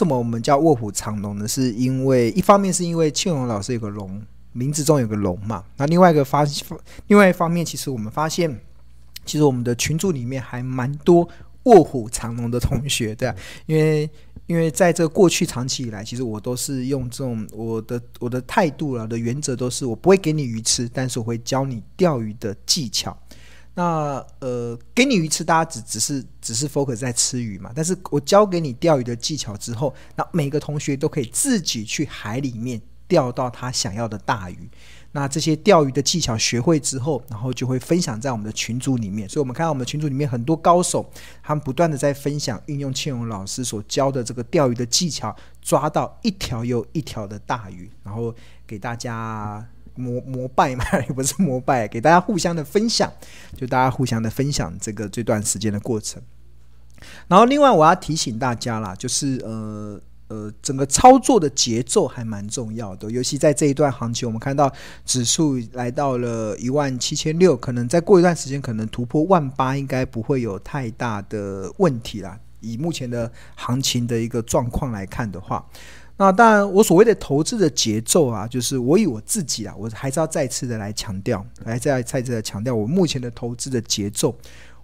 什么我们叫卧虎藏龙呢？是因为一方面是因为庆荣老师有个龙，名字中有个龙嘛。那另外一个发，另外一方面，其实我们发现，其实我们的群组里面还蛮多卧虎藏龙的同学，的，因为。因为在这过去长期以来，其实我都是用这种我的我的态度了的原则都是，我不会给你鱼吃，但是我会教你钓鱼的技巧。那呃，给你鱼吃，大家只只是只是 focus 在吃鱼嘛。但是我教给你钓鱼的技巧之后，那每个同学都可以自己去海里面钓到他想要的大鱼。那这些钓鱼的技巧学会之后，然后就会分享在我们的群组里面。所以，我们看到我们群组里面很多高手，他们不断的在分享运用庆荣老师所教的这个钓鱼的技巧，抓到一条又一条的大鱼，然后给大家膜膜拜嘛，也不是膜拜，给大家互相的分享，就大家互相的分享这个这段时间的过程。然后，另外我要提醒大家啦，就是呃。呃，整个操作的节奏还蛮重要的，尤其在这一段行情，我们看到指数来到了一万七千六，可能再过一段时间，可能突破万八，应该不会有太大的问题啦。以目前的行情的一个状况来看的话，那当然，我所谓的投资的节奏啊，就是我以我自己啊，我还是要再次的来强调，来再再次的强调我目前的投资的节奏。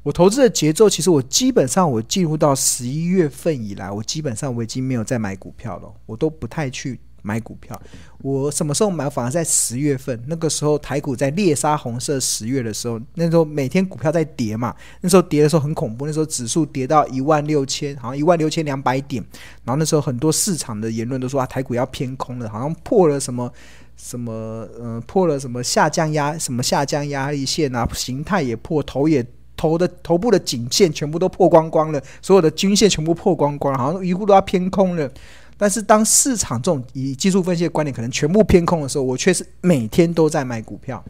我投资的节奏，其实我基本上我进入到十一月份以来，我基本上我已经没有再买股票了，我都不太去买股票。我什么时候买？反而在十月份，那个时候台股在猎杀红色十月的时候，那时候每天股票在跌嘛，那时候跌的时候很恐怖，那时候指数跌到一万六千，好像一万六千两百点，然后那时候很多市场的言论都说啊，台股要偏空了，好像破了什么什么，嗯、呃，破了什么下降压什么下降压力线啊，形态也破，头也。头的头部的颈线全部都破光光了，所有的均线全部破光光，好像一路都要偏空了。但是当市场这种以技术分析的观点可能全部偏空的时候，我却是每天都在买股票。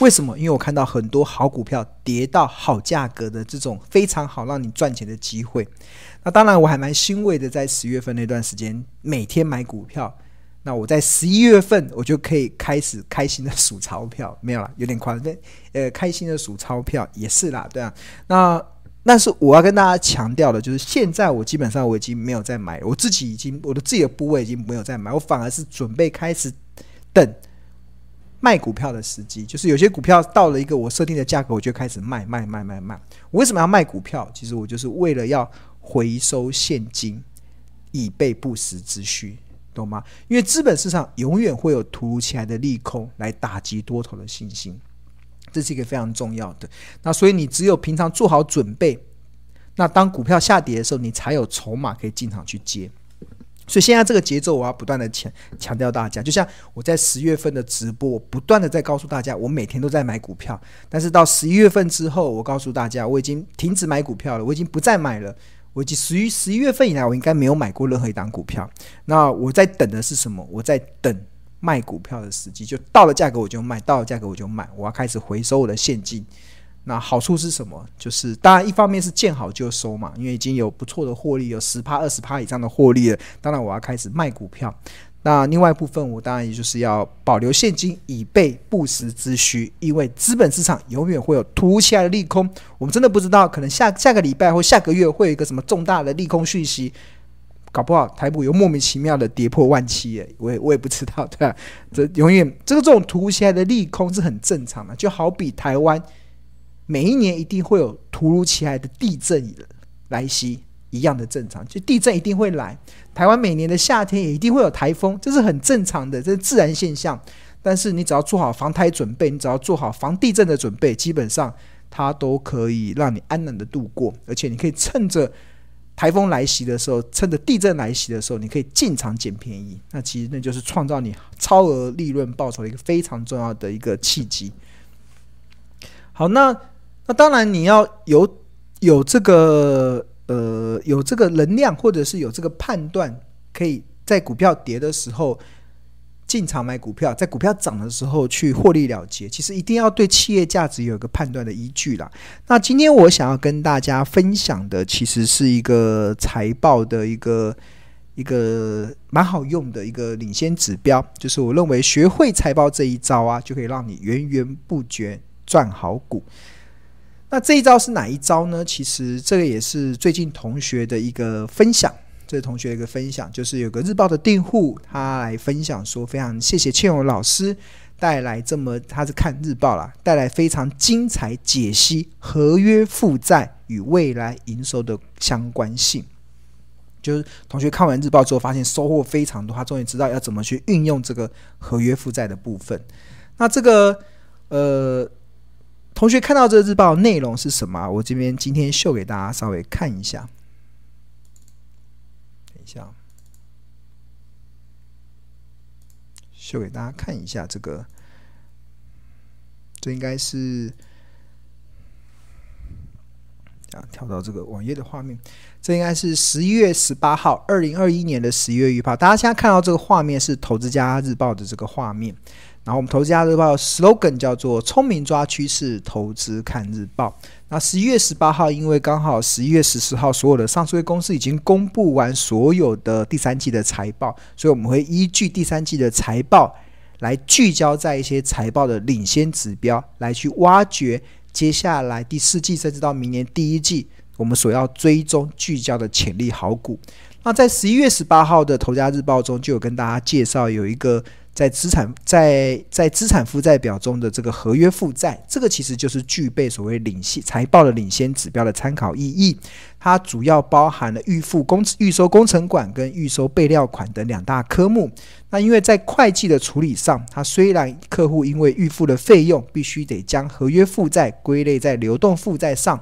为什么？因为我看到很多好股票跌到好价格的这种非常好让你赚钱的机会。那当然我还蛮欣慰的，在十月份那段时间每天买股票。那我在十一月份，我就可以开始开心的数钞票，没有啦，有点夸张。呃，开心的数钞票也是啦，对啊。那但是我要跟大家强调的，就是现在我基本上我已经没有在买，我自己已经我的自己的部位已经没有在买，我反而是准备开始等卖股票的时机。就是有些股票到了一个我设定的价格，我就开始卖卖卖卖卖。我为什么要卖股票？其实我就是为了要回收现金，以备不时之需。懂吗？因为资本市场永远会有突如其来的利空来打击多头的信心，这是一个非常重要的。那所以你只有平常做好准备，那当股票下跌的时候，你才有筹码可以进场去接。所以现在这个节奏，我要不断的强强调大家，就像我在十月份的直播，我不断的在告诉大家，我每天都在买股票。但是到十一月份之后，我告诉大家，我已经停止买股票了，我已经不再买了。我已经十一十一月份以来，我应该没有买过任何一档股票。那我在等的是什么？我在等卖股票的时机，就到了价格我就卖，到了价格我就卖。我要开始回收我的现金。那好处是什么？就是当然一方面是见好就收嘛，因为已经有不错的获利，有十趴二十趴以上的获利了。当然我要开始卖股票。那另外一部分，我当然也就是要保留现金，以备不时之需。因为资本市场永远会有突如其来的利空，我们真的不知道，可能下下个礼拜或下个月会有一个什么重大的利空讯息，搞不好台股又莫名其妙的跌破万七耶，我也我也不知道，对吧？这永远这个这种突如其来的利空是很正常的，就好比台湾每一年一定会有突如其来的地震来袭。一样的正常，就地震一定会来。台湾每年的夏天也一定会有台风，这是很正常的，这是自然现象。但是你只要做好防台准备，你只要做好防地震的准备，基本上它都可以让你安然的度过。而且你可以趁着台风来袭的时候，趁着地震来袭的时候，你可以进场捡便宜。那其实那就是创造你超额利润报酬的一个非常重要的一个契机。好，那那当然你要有有这个。呃，有这个能量，或者是有这个判断，可以在股票跌的时候进场买股票，在股票涨的时候去获利了结。其实一定要对企业价值有一个判断的依据啦。那今天我想要跟大家分享的，其实是一个财报的一个一个蛮好用的一个领先指标，就是我认为学会财报这一招啊，就可以让你源源不绝赚好股。那这一招是哪一招呢？其实这个也是最近同学的一个分享，这同学一个分享，就是有个日报的订户，他来分享说，非常谢谢庆荣老师带来这么，他是看日报啦，带来非常精彩解析合约负债与未来营收的相关性。就是同学看完日报之后，发现收获非常多，他终于知道要怎么去运用这个合约负债的部分。那这个呃，同学看到这个日报内容是什么？我这边今天秀给大家稍微看一下。这样，秀给大家看一下这个，这应该是。啊，跳到这个网页的画面，这应该是十一月十八号，二零二一年的十一月预报。大家现在看到这个画面是《投资家日报》的这个画面，然后我们《投资家日报》的 slogan 叫做“聪明抓趋势，投资看日报”。那十一月十八号，因为刚好十一月十四号，所有的上市公司已经公布完所有的第三季的财报，所以我们会依据第三季的财报来聚焦在一些财报的领先指标，来去挖掘。接下来第四季甚至到明年第一季，我们所要追踪聚焦的潜力好股。那在十一月十八号的《投家日报》中，就有跟大家介绍有一个在资产在在资产负债表中的这个合约负债，这个其实就是具备所谓领先财报的领先指标的参考意义。它主要包含了预付工预收工程款跟预收备料款等两大科目。那因为在会计的处理上，它虽然客户因为预付的费用必须得将合约负债归类在流动负债上。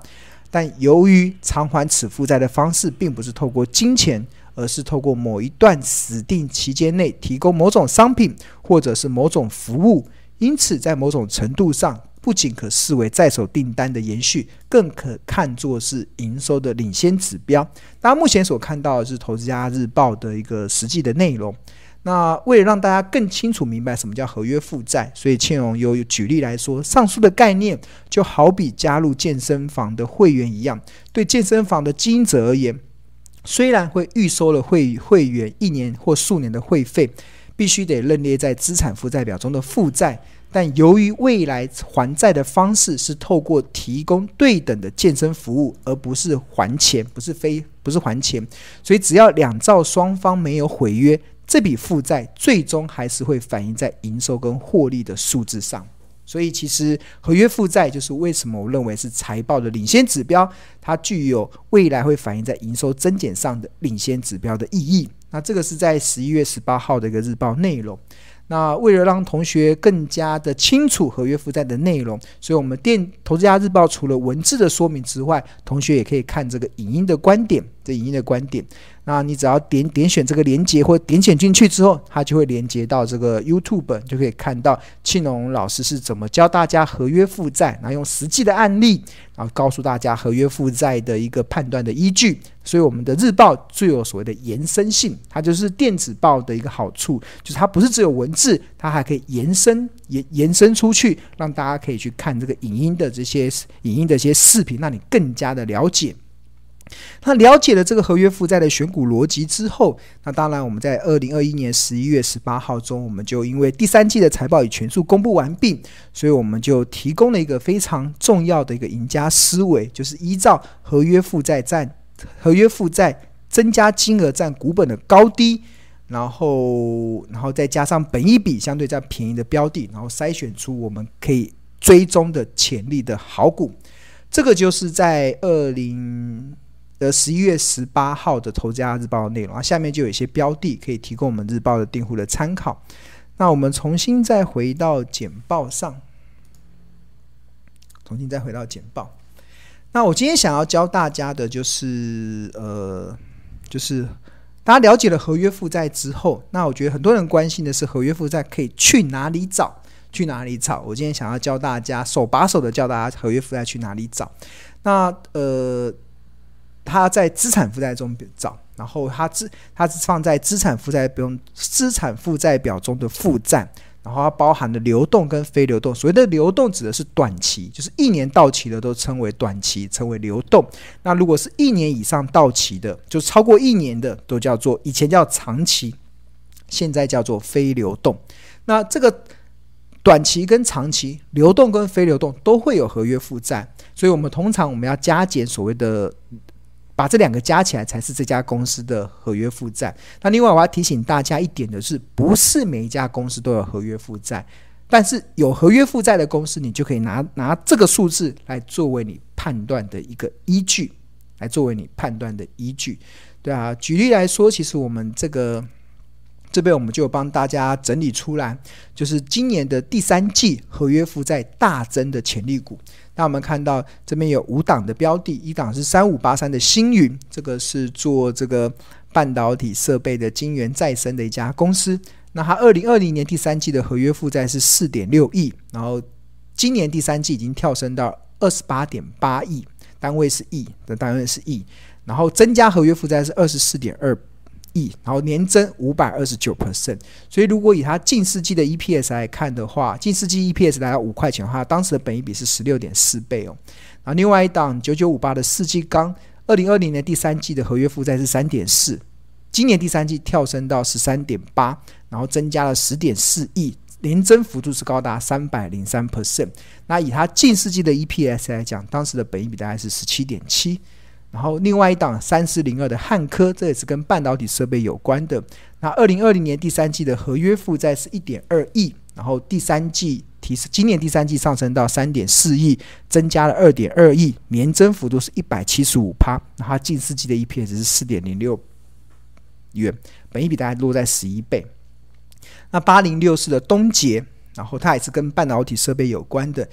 但由于偿还此负债的方式并不是透过金钱，而是透过某一段指定期间内提供某种商品或者是某种服务，因此在某种程度上，不仅可视为在手订单的延续，更可看作是营收的领先指标。大家目前所看到的是《投资家日报》的一个实际的内容。那为了让大家更清楚明白什么叫合约负债，所以庆荣有举例来说，上述的概念就好比加入健身房的会员一样，对健身房的经营者而言，虽然会预收了会会员一年或数年的会费，必须得认列在资产负债表中的负债，但由于未来还债的方式是透过提供对等的健身服务，而不是还钱，不是非不是还钱，所以只要两造双方没有毁约。这笔负债最终还是会反映在营收跟获利的数字上，所以其实合约负债就是为什么我认为是财报的领先指标，它具有未来会反映在营收增减上的领先指标的意义。那这个是在十一月十八号的一个日报内容。那为了让同学更加的清楚合约负债的内容，所以我们电投资家日报除了文字的说明之外，同学也可以看这个影音的观点，这影音的观点。那你只要点点选这个连接，或点选进去之后，它就会连接到这个 YouTube，就可以看到庆荣老师是怎么教大家合约负债，然后用实际的案例，然后告诉大家合约负债的一个判断的依据。所以我们的日报具有所谓的延伸性，它就是电子报的一个好处，就是它不是只有文字，它还可以延伸延延伸出去，让大家可以去看这个影音的这些影音的一些视频，让你更加的了解。那了解了这个合约负债的选股逻辑之后，那当然我们在二零二一年十一月十八号中，我们就因为第三季的财报已全数公布完毕，所以我们就提供了一个非常重要的一个赢家思维，就是依照合约负债占合约负债增加金额占股本的高低，然后然后再加上本一笔相对较便宜的标的，然后筛选出我们可以追踪的潜力的好股，这个就是在二零。的十一月十八号的《投资家日报》的内容啊，下面就有一些标的可以提供我们日报的订户的参考。那我们重新再回到简报上，重新再回到简报。那我今天想要教大家的就是，呃，就是大家了解了合约负债之后，那我觉得很多人关心的是合约负债可以去哪里找？去哪里找？我今天想要教大家手把手的教大家合约负债去哪里找。那呃。它在资产负债中找，然后它资它是放在资产负债不用资产负债表中的负债，然后它包含的流动跟非流动。所谓的流动指的是短期，就是一年到期的都称为短期，称为流动。那如果是一年以上到期的，就超过一年的，都叫做以前叫长期，现在叫做非流动。那这个短期跟长期，流动跟非流动都会有合约负债，所以我们通常我们要加减所谓的。把这两个加起来才是这家公司的合约负债。那另外我要提醒大家一点的是，不是每一家公司都有合约负债，但是有合约负债的公司，你就可以拿拿这个数字来作为你判断的一个依据，来作为你判断的依据。对啊，举例来说，其实我们这个。这边我们就帮大家整理出来，就是今年的第三季合约负债大增的潜力股。那我们看到这边有五档的标的，一档是三五八三的星云，这个是做这个半导体设备的晶圆再生的一家公司。那它二零二零年第三季的合约负债是四点六亿，然后今年第三季已经跳升到二十八点八亿，单位是亿的单位是亿，然后增加合约负债是二十四点二。亿，然后年增五百二十九 percent，所以如果以它近四季的 EPS 来看的话，近四季 EPS 来到五块钱的话，当时的本益比是十六点四倍哦。然后另外一档九九五八的世纪钢，二零二零年第三季的合约负债是三点四，今年第三季跳升到十三点八，然后增加了十点四亿，年增幅度是高达三百零三 percent。那以它近四季的 EPS 来讲，当时的本益比大概是十七点七。然后另外一档三四零二的汉科，这也是跟半导体设备有关的。那二零二零年第三季的合约负债是一点二亿，然后第三季提升，今年第三季上升到三点四亿，增加了二点二亿，年增幅度是一百七十五趴。那它近四季的 EPS 是四点零六元，本益比大概落在十一倍。那八零六四的东杰，然后它也是跟半导体设备有关的。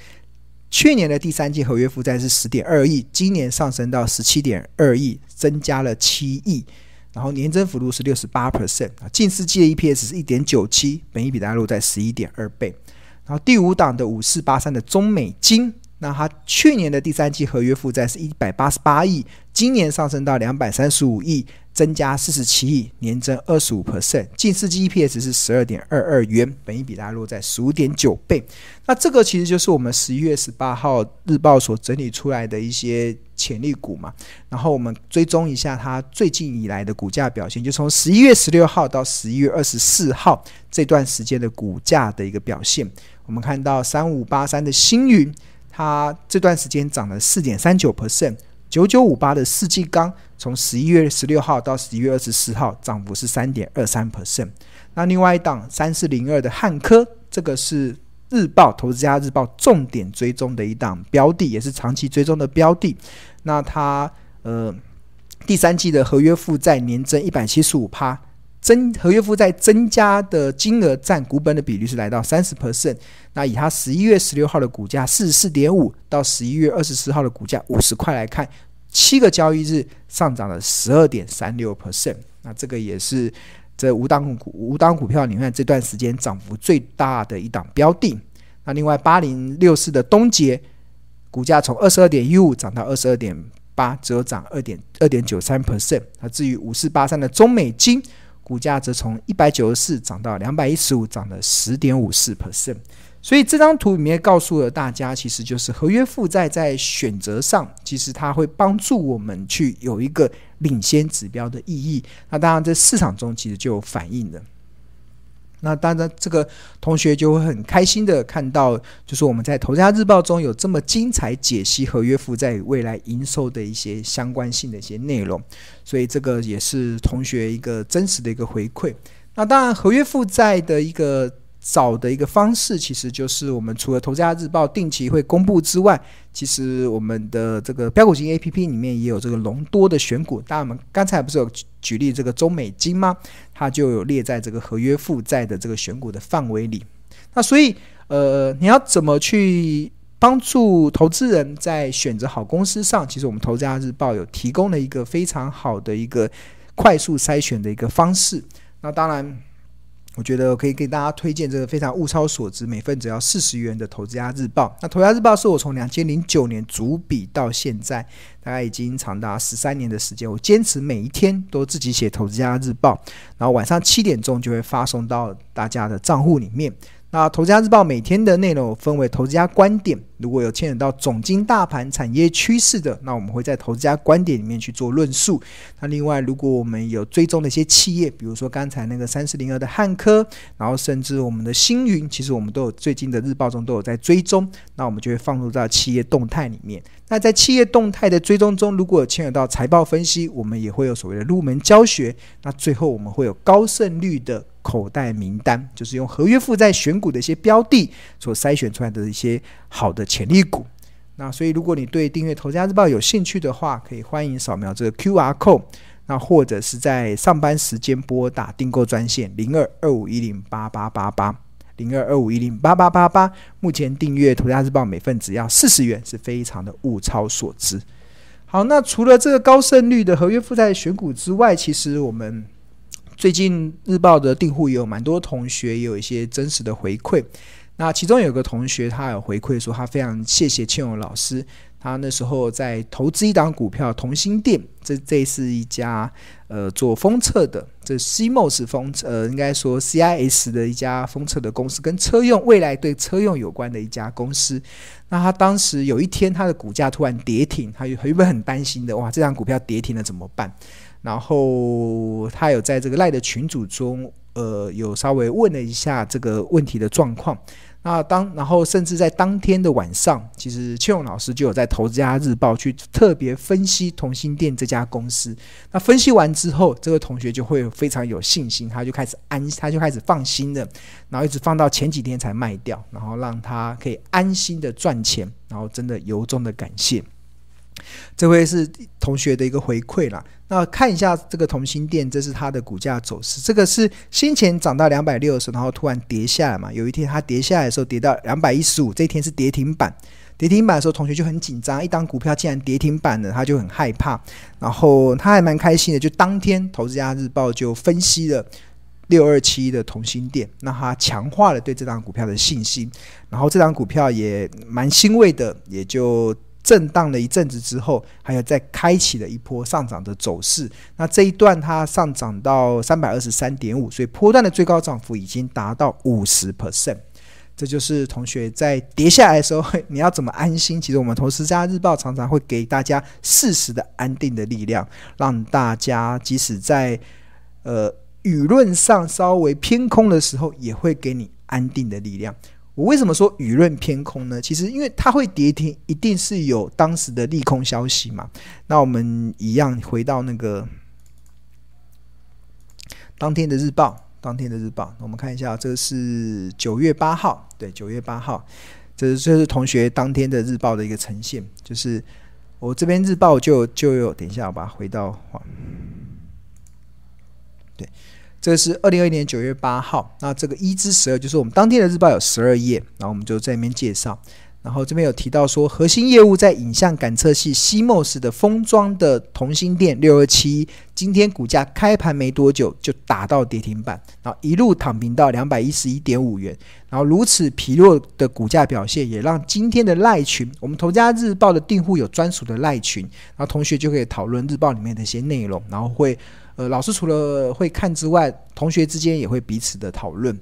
去年的第三季合约负债是十点二亿，今年上升到十七点二亿，增加了七亿，然后年增幅度是六十八 percent 啊。近四季的 EPS 是一点九七，本益比大概落在十一点二倍。然后第五档的五四八三的中美金，那它去年的第三季合约负债是一百八十八亿，今年上升到两百三十五亿。增加四十七亿，年增二十五 percent，近四季 EPS 是十二点二二元，本益比大概落在十五点九倍。那这个其实就是我们十一月十八号日报所整理出来的一些潜力股嘛。然后我们追踪一下它最近以来的股价表现，就从十一月十六号到十一月二十四号这段时间的股价的一个表现。我们看到三五八三的星云，它这段时间涨了四点三九 percent。九九五八的世纪钢，从十一月十六号到十一月二十四号，涨幅是三点二三 percent。那另外一档三四零二的汉科，这个是日报投资家日报重点追踪的一档标的，也是长期追踪的标的。那它呃第三季的合约负债年增一百七十五趴，增合约负债增加的金额占股本的比率是来到三十 percent。那以它十一月十六号的股价四十四点五到十一月二十四号的股价五十块来看，七个交易日上涨了十二点三六 percent。那这个也是这五档股五档股票里面这段时间涨幅最大的一档标的。那另外八零六四的东杰股价从二十二点一五涨到二十二点八，只有涨二点二点九三 percent。那至于五四八三的中美金股价则从一百九十四涨到两百一十五，涨了十点五四 percent。所以这张图里面告诉了大家，其实就是合约负债在选择上，其实它会帮助我们去有一个领先指标的意义。那当然，在市场中其实就有反映了。那当然，这个同学就会很开心的看到，就是我们在《投资家日报》中有这么精彩解析合约负债与未来营收的一些相关性的一些内容。所以这个也是同学一个真实的一个回馈。那当然，合约负债的一个。找的一个方式，其实就是我们除了《投资家日报》定期会公布之外，其实我们的这个标股金 A P P 里面也有这个隆多的选股。当然，我们刚才不是有举例这个中美金吗？它就有列在这个合约负债的这个选股的范围里。那所以，呃，你要怎么去帮助投资人在选择好公司上？其实我们《投资家日报》有提供了一个非常好的一个快速筛选的一个方式。那当然。我觉得可以给大家推荐这个非常物超所值，每份只要四十元的《投资家日报》。那《投资家日报》是我从两千零九年主笔到现在，大概已经长达十三年的时间。我坚持每一天都自己写《投资家日报》，然后晚上七点钟就会发送到大家的账户里面。那投资家日报每天的内容分为投资家观点，如果有牵扯到总经大盘、产业趋势的，那我们会在投资家观点里面去做论述。那另外，如果我们有追踪的一些企业，比如说刚才那个三四零二的汉科，然后甚至我们的星云，其实我们都有最近的日报中都有在追踪，那我们就会放入到企业动态里面。那在企业动态的追踪中，如果有牵扯到财报分析，我们也会有所谓的入门教学。那最后我们会有高胜率的。口袋名单就是用合约负债选股的一些标的所筛选出来的一些好的潜力股。那所以，如果你对订阅《投资家日报》有兴趣的话，可以欢迎扫描这个 QR code，那或者是在上班时间拨打订购专线零二二五一零八八八八零二二五一零八八八八。目前订阅《投资家日报》每份只要四十元，是非常的物超所值。好，那除了这个高胜率的合约负债选股之外，其实我们。最近日报的订户也有蛮多同学也有一些真实的回馈，那其中有个同学他有回馈说他非常谢谢庆荣老师，他那时候在投资一档股票同心店，这这是一家呃做封测的，这 CMOS 风呃应该说 CIS 的一家风车的公司，跟车用未来对车用有关的一家公司。那他当时有一天他的股价突然跌停，他原本很担心的，哇，这张股票跌停了怎么办？然后他有在这个赖的群组中，呃，有稍微问了一下这个问题的状况。那当然后甚至在当天的晚上，其实庆勇老师就有在《投资家日报》去特别分析同心电这家公司。那分析完之后，这个同学就会非常有信心，他就开始安，他就开始放心的，然后一直放到前几天才卖掉，然后让他可以安心的赚钱，然后真的由衷的感谢。这位是同学的一个回馈啦。那看一下这个同心电，这是它的股价走势。这个是先前涨到两百六十，然后突然跌下来嘛。有一天它跌下来的时候，跌到两百一十五，这一天是跌停板。跌停板的时候，同学就很紧张，一档股票竟然跌停板了，他就很害怕。然后他还蛮开心的，就当天《投资家日报》就分析了六二七的同心电，那他强化了对这档股票的信心。然后这档股票也蛮欣慰的，也就。震荡了一阵子之后，还有再开启了一波上涨的走势。那这一段它上涨到三百二十三点五，所以波段的最高涨幅已经达到五十 percent。这就是同学在跌下来的时候，你要怎么安心？其实我们投资家日报常常会给大家适时的安定的力量，让大家即使在呃舆论上稍微偏空的时候，也会给你安定的力量。我为什么说舆论偏空呢？其实因为它会跌停，一定是有当时的利空消息嘛。那我们一样回到那个当天的日报，当天的日报，我们看一下，这是九月八号，对，九月八号，这是这是同学当天的日报的一个呈现，就是我这边日报就就有，等一下，我把回到，对。这是二零二一年九月八号，那这个一至十二就是我们当天的日报有十二页，然后我们就在里面介绍。然后这边有提到说，核心业务在影像感测器 CMOS 的封装的同心电六二七，今天股价开盘没多久就打到跌停板，然后一路躺平到两百一十一点五元。然后如此疲弱的股价表现，也让今天的赖群，我们头家日报的订户有专属的赖群，然后同学就可以讨论日报里面的一些内容，然后会。呃，老师除了会看之外，同学之间也会彼此的讨论，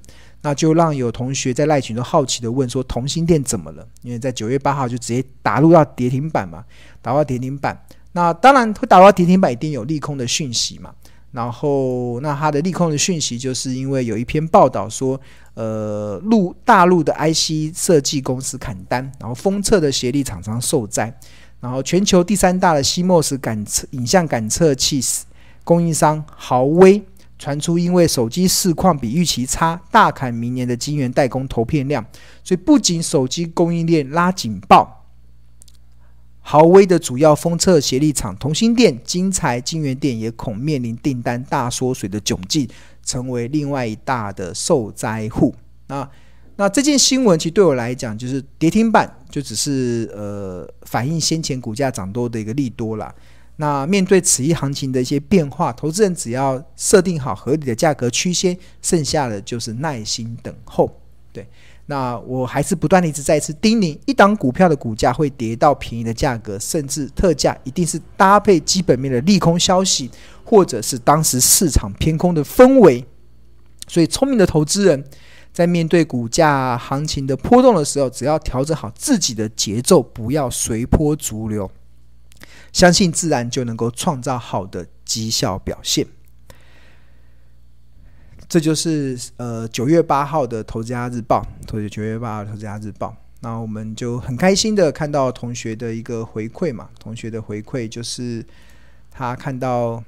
那就让有同学在赖群都好奇的问说：“同心电怎么了？”因为在九月八号就直接打入到跌停板嘛，打到跌停板。那当然会打到跌停板，一定有利空的讯息嘛。然后，那它的利空的讯息，就是因为有一篇报道说，呃，陆大陆的 IC 设计公司砍单，然后封测的协力厂商受灾，然后全球第三大的 CMOS 感测影像感测器。供应商豪威传出，因为手机市况比预期差，大砍明年的晶圆代工投片量，所以不仅手机供应链拉警报，豪威的主要封测协力厂同心电、晶材晶圆店也恐面临订单大缩水的窘境，成为另外一大的受灾户。那那这件新闻其实对我来讲，就是跌停板，就只是呃反映先前股价涨多的一个利多啦。那面对此一行情的一些变化，投资人只要设定好合理的价格区间，剩下的就是耐心等候。对，那我还是不断的一直再次叮咛：一档股票的股价会跌到便宜的价格，甚至特价，一定是搭配基本面的利空消息，或者是当时市场偏空的氛围。所以，聪明的投资人在面对股价行情的波动的时候，只要调整好自己的节奏，不要随波逐流，相信自然就能够创造好的绩效表现。这就是呃九月八号的《投资家日报》，投九月八号《投资家日报》。那我们就很开心的看到同学的一个回馈嘛，同学的回馈就是他看到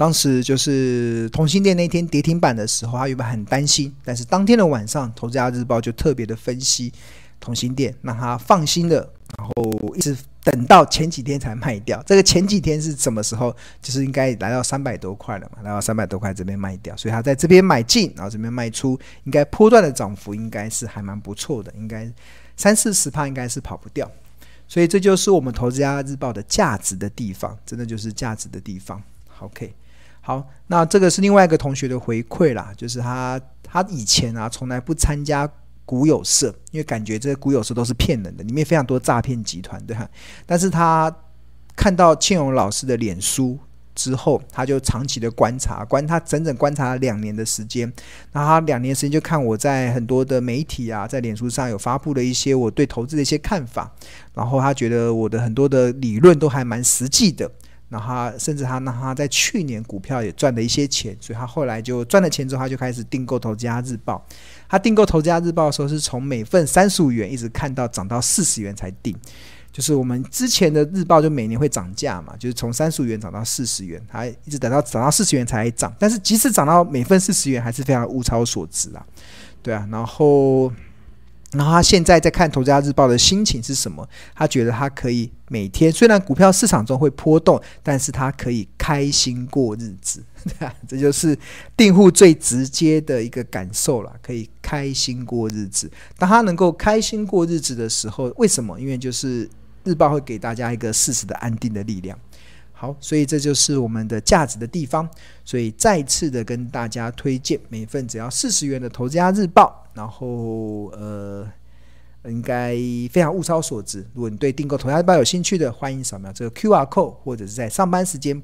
当时就是同心店那天跌停板的时候，他原本很担心，但是当天的晚上，《投资家日报》就特别的分析同心店，让他放心的，然后一直。等到前几天才卖掉，这个前几天是什么时候？就是应该来到三百多块了嘛，来到三百多块这边卖掉，所以他在这边买进，然后这边卖出，应该波段的涨幅应该是还蛮不错的，应该三四十趴应该是跑不掉，所以这就是我们投资家日报的价值的地方，真的就是价值的地方。OK，好，那这个是另外一个同学的回馈啦，就是他他以前啊从来不参加。股有社，因为感觉这些股有社都是骗人的，里面非常多诈骗集团，对哈。但是他看到庆荣老师的脸书之后，他就长期的观察，观他整整观察了两年的时间。那他两年时间就看我在很多的媒体啊，在脸书上有发布了一些我对投资的一些看法，然后他觉得我的很多的理论都还蛮实际的。然后甚至他让他在去年股票也赚了一些钱，所以他后来就赚了钱之后，他就开始订购《投资家日报》。他订购《投资家日报》的时候，是从每份三十五元一直看到涨到四十元才订。就是我们之前的日报就每年会涨价嘛，就是从三十五元涨到四十元，他一直等到涨到四十元才涨。但是即使涨到每份四十元，还是非常物超所值啊。对啊，然后。然后他现在在看《投资家日报》的心情是什么？他觉得他可以每天，虽然股票市场中会波动，但是他可以开心过日子，对啊，这就是订户最直接的一个感受了，可以开心过日子。当他能够开心过日子的时候，为什么？因为就是日报会给大家一个适时的安定的力量。好，所以这就是我们的价值的地方。所以再次的跟大家推荐，每份只要四十元的《投资家日报》，然后呃，应该非常物超所值。如果你对订购《投资家日报》有兴趣的，欢迎扫描这个 QR code，或者是在上班时间。